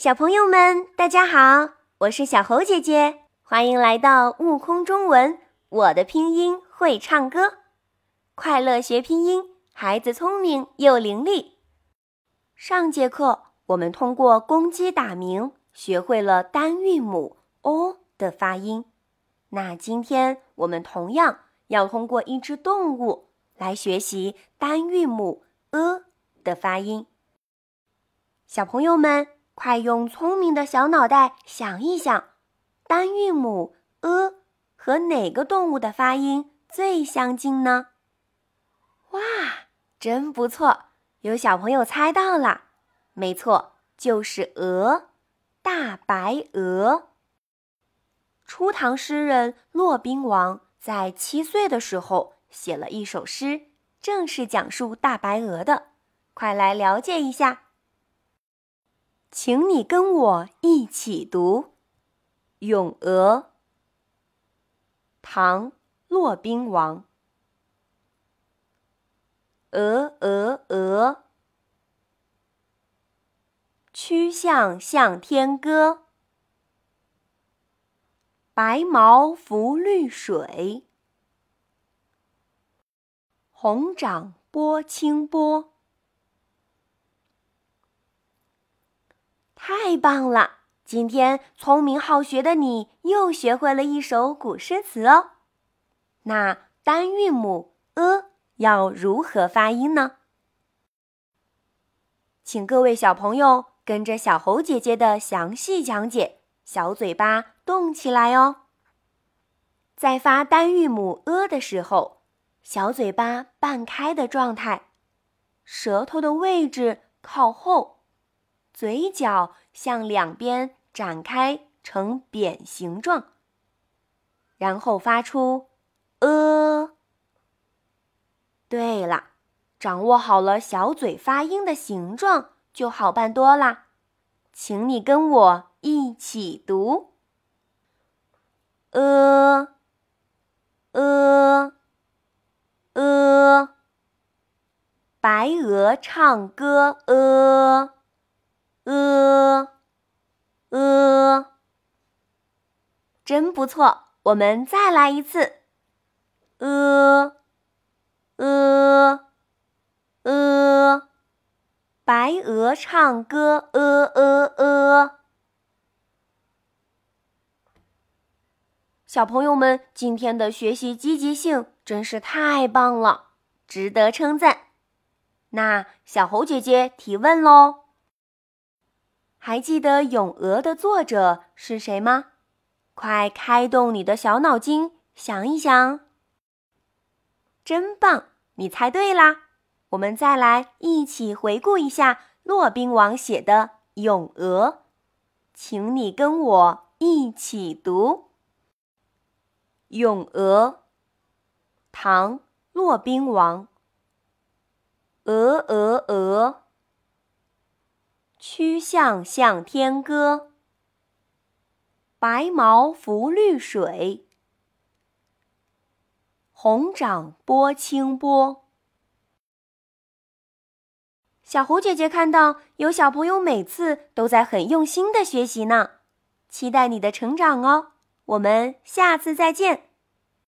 小朋友们，大家好，我是小猴姐姐，欢迎来到悟空中文。我的拼音会唱歌，快乐学拼音，孩子聪明又伶俐。上节课我们通过公鸡打鸣学会了单韵母 o 的发音，那今天我们同样要通过一只动物来学习单韵母 e 的发音。小朋友们。快用聪明的小脑袋想一想，单韵母 “e” 和哪个动物的发音最相近呢？哇，真不错，有小朋友猜到了，没错，就是鹅，大白鹅。初唐诗人骆宾王在七岁的时候写了一首诗，正是讲述大白鹅的，快来了解一下。请你跟我一起读《咏鹅》。唐·骆宾王。鹅鹅鹅，曲项向天歌。白毛浮绿水，红掌拨清波。太棒了！今天聪明好学的你又学会了一首古诗词哦。那单韵母 “e” 要如何发音呢？请各位小朋友跟着小猴姐姐的详细讲解，小嘴巴动起来哦。在发单韵母 “e” 的时候，小嘴巴半开的状态，舌头的位置靠后。嘴角向两边展开成扁形状，然后发出“呃”。对了，掌握好了小嘴发音的形状，就好办多啦。请你跟我一起读：“呃，呃，呃。”白鹅唱歌，呃。呃，呃，真不错！我们再来一次。呃，呃，呃，白鹅唱歌，呃呃呃。小朋友们，今天的学习积极性真是太棒了，值得称赞。那小猴姐姐提问喽。还记得《咏鹅》的作者是谁吗？快开动你的小脑筋，想一想。真棒，你猜对啦！我们再来一起回顾一下骆宾王写的《咏鹅》，请你跟我一起读《咏鹅》。唐·骆宾王。鹅鹅鹅。曲项向天歌，白毛浮绿水，红掌拨清波。小胡姐姐看到有小朋友每次都在很用心的学习呢，期待你的成长哦！我们下次再见。